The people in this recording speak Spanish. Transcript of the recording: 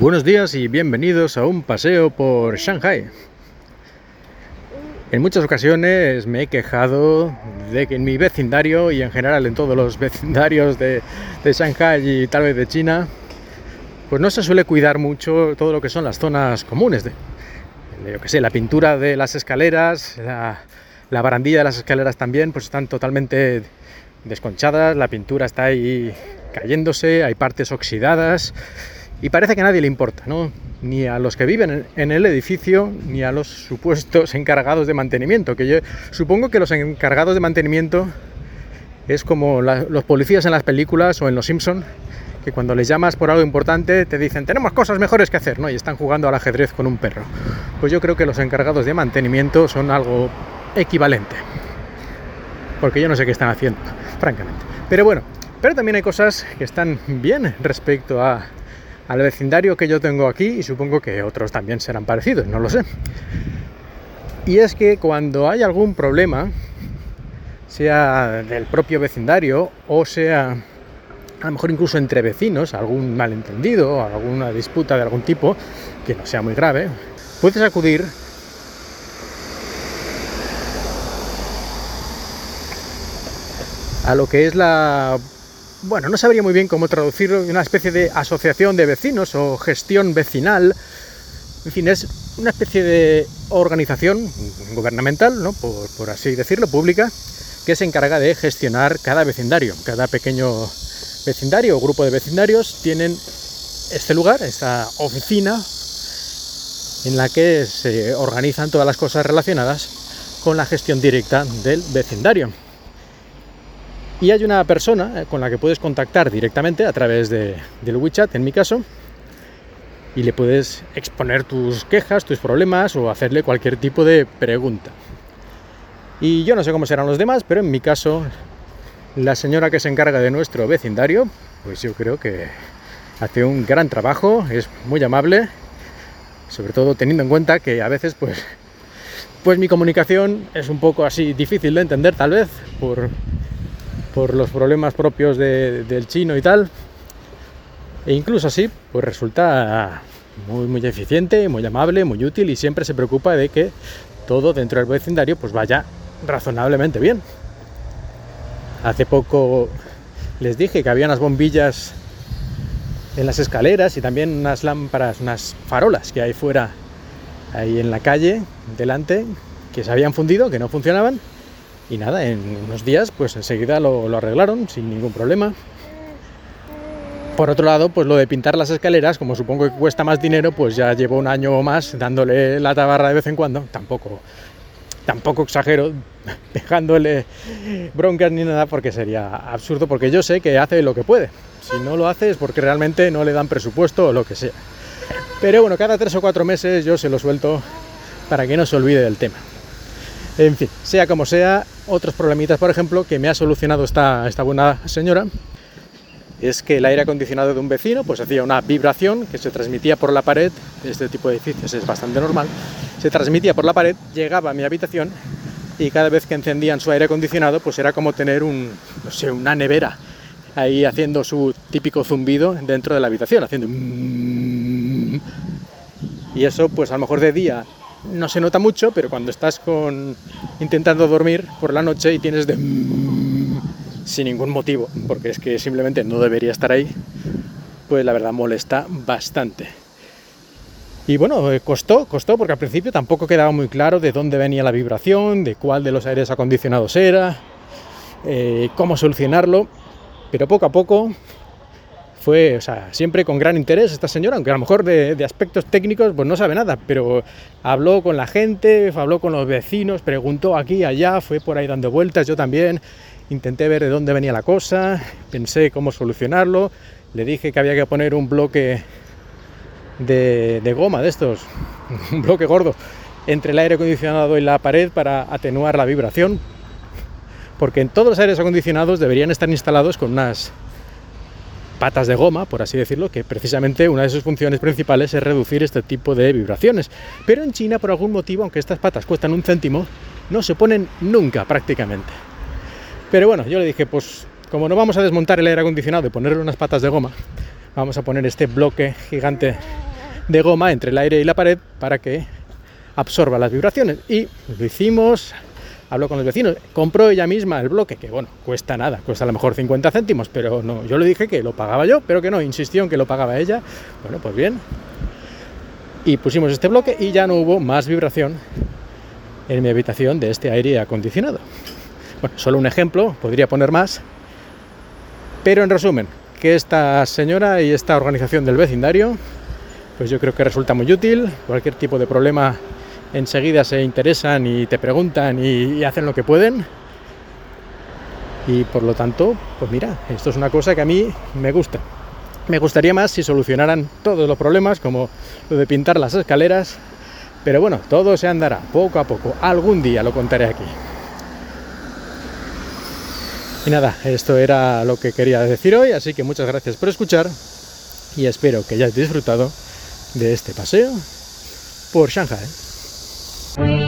Buenos días y bienvenidos a un paseo por Shanghai. En muchas ocasiones me he quejado de que en mi vecindario y en general en todos los vecindarios de, Shanghai y tal vez de China, pues no se suele cuidar mucho todo lo que son las zonas comunes. De, yo que sé, la pintura de las escaleras, la, la barandilla de las escaleras también, pues están totalmente desconchadas, la pintura está ahí cayéndose, hay partes oxidadas y parece que a nadie le importa, ¿no? Ni a los que viven en el edificio, ni a los supuestos encargados de mantenimiento, que yo supongo que los encargados de mantenimiento es como los policías en las películas o en Los Simpson, que cuando les llamas por algo importante te dicen tenemos cosas mejores que hacer, ¿no? Y están jugando al ajedrez con un perro. Pues yo creo que los encargados de mantenimiento son algo equivalente. Porque yo no sé qué están haciendo, francamente. Pero bueno, pero también hay cosas que están bien respecto a al vecindario que yo tengo aquí y supongo que otros también serán parecidos, no lo sé. Y es que cuando hay algún problema, sea del propio vecindario o sea a lo mejor incluso entre vecinos, algún malentendido, alguna disputa de algún tipo, que no sea muy grave, puedes acudir a lo que es la bueno, no sabría muy bien cómo traducirlo, una especie de asociación de vecinos o gestión vecinal. En fin, es una especie de organización gubernamental, ¿no? por, así decirlo, pública, que se encarga de gestionar cada vecindario. Cada pequeño vecindario o grupo de vecindarios tienen este lugar, esta oficina, en la que se organizan todas las cosas relacionadas con la gestión directa del vecindario. Y hay una persona eh, con la que puedes contactar directamente a través de, del WeChat, en mi caso, y le puedes exponer tus quejas, tus problemas o hacerle cualquier tipo de pregunta. Y yo no sé cómo serán los demás, pero en mi caso, la señora que se encarga de nuestro vecindario, pues yo creo que hace un gran trabajo, es muy amable, sobre todo teniendo en cuenta que a veces pues pues mi comunicación es un poco así difícil de entender tal vez por por los problemas propios del chino y tal. E incluso así, pues resulta muy, muy eficiente, muy amable, muy útil y siempre se preocupa de que todo dentro del vecindario pues vaya razonablemente bien. Hace poco les dije que había unas bombillas en las escaleras y también unas lámparas, unas farolas que hay fuera, ahí en la calle, delante, que se habían fundido, que no funcionaban y nada, en unos días pues enseguida lo, arreglaron sin ningún problema. Por otro lado, pues lo de pintar las escaleras, como supongo que cuesta más dinero, pues ya llevo un año o más dándole la tabarra de vez en cuando. Tampoco, tampoco exagero dejándole broncas ni nada porque sería absurdo, porque yo sé que hace lo que puede. Si no lo hace es porque realmente no le dan presupuesto o lo que sea. Pero bueno, cada tres o cuatro meses yo se lo suelto para que no se olvide del tema. En fin, sea como sea, otros problemitas, por ejemplo, que me ha solucionado esta, esta buena señora, es que el aire acondicionado de un vecino pues hacía una vibración que se transmitía por la pared, este tipo de edificios es bastante normal, se transmitía por la pared, llegaba a mi habitación y cada vez que encendían su aire acondicionado pues era como tener un, no sé, una nevera ahí haciendo su típico zumbido dentro de la habitación, haciendo... Y eso pues a lo mejor de día no se nota mucho, pero cuando estás con intentando dormir por la noche y tienes de sin ningún motivo, porque es que simplemente no debería estar ahí, pues la verdad molesta bastante. Y bueno, eh, costó, costó, porque al principio tampoco quedaba muy claro de dónde venía la vibración, de cuál de los aires acondicionados era, eh, cómo solucionarlo, pero poco a poco fue, o sea, siempre con gran interés esta señora, aunque a lo mejor de, aspectos técnicos pues no sabe nada, pero habló con la gente, habló con los vecinos, preguntó aquí allá, fue por ahí dando vueltas, yo también intenté ver de dónde venía la cosa, pensé cómo solucionarlo, le dije que había que poner un bloque de, de goma de estos, un bloque gordo, entre el aire acondicionado y la pared para atenuar la vibración, porque en todos los aires acondicionados deberían estar instalados con unas patas de goma, por así decirlo, que precisamente una de sus funciones principales es reducir este tipo de vibraciones. Pero en China, por algún motivo, aunque estas patas cuestan un céntimo, no se ponen nunca prácticamente. Pero bueno, yo le dije, pues como no vamos a desmontar el aire acondicionado y ponerle unas patas de goma, vamos a poner este bloque gigante de goma entre el aire y la pared para que absorba las vibraciones. Y lo hicimos, habló con los vecinos, compró ella misma el bloque, que bueno, cuesta nada, cuesta a lo mejor 50 céntimos, pero no, yo le dije que lo pagaba yo, pero que no, insistió en que lo pagaba ella. Bueno, pues bien. Y pusimos este bloque y ya no hubo más vibración en mi habitación de este aire acondicionado. Bueno, solo un ejemplo, podría poner más, pero en resumen, que esta señora y esta organización del vecindario, pues yo creo que resulta muy útil, cualquier tipo de problema enseguida se interesan y te preguntan y, hacen lo que pueden. Y por lo tanto, pues mira, esto es una cosa que a mí me gusta. Me gustaría más si solucionaran todos los problemas, como lo de pintar las escaleras, pero bueno, todo se andará poco a poco. Algún día lo contaré aquí. Y nada, esto era lo que quería decir hoy, así que muchas gracias por escuchar y espero que hayáis disfrutado de este paseo por Shanghai. Sweet.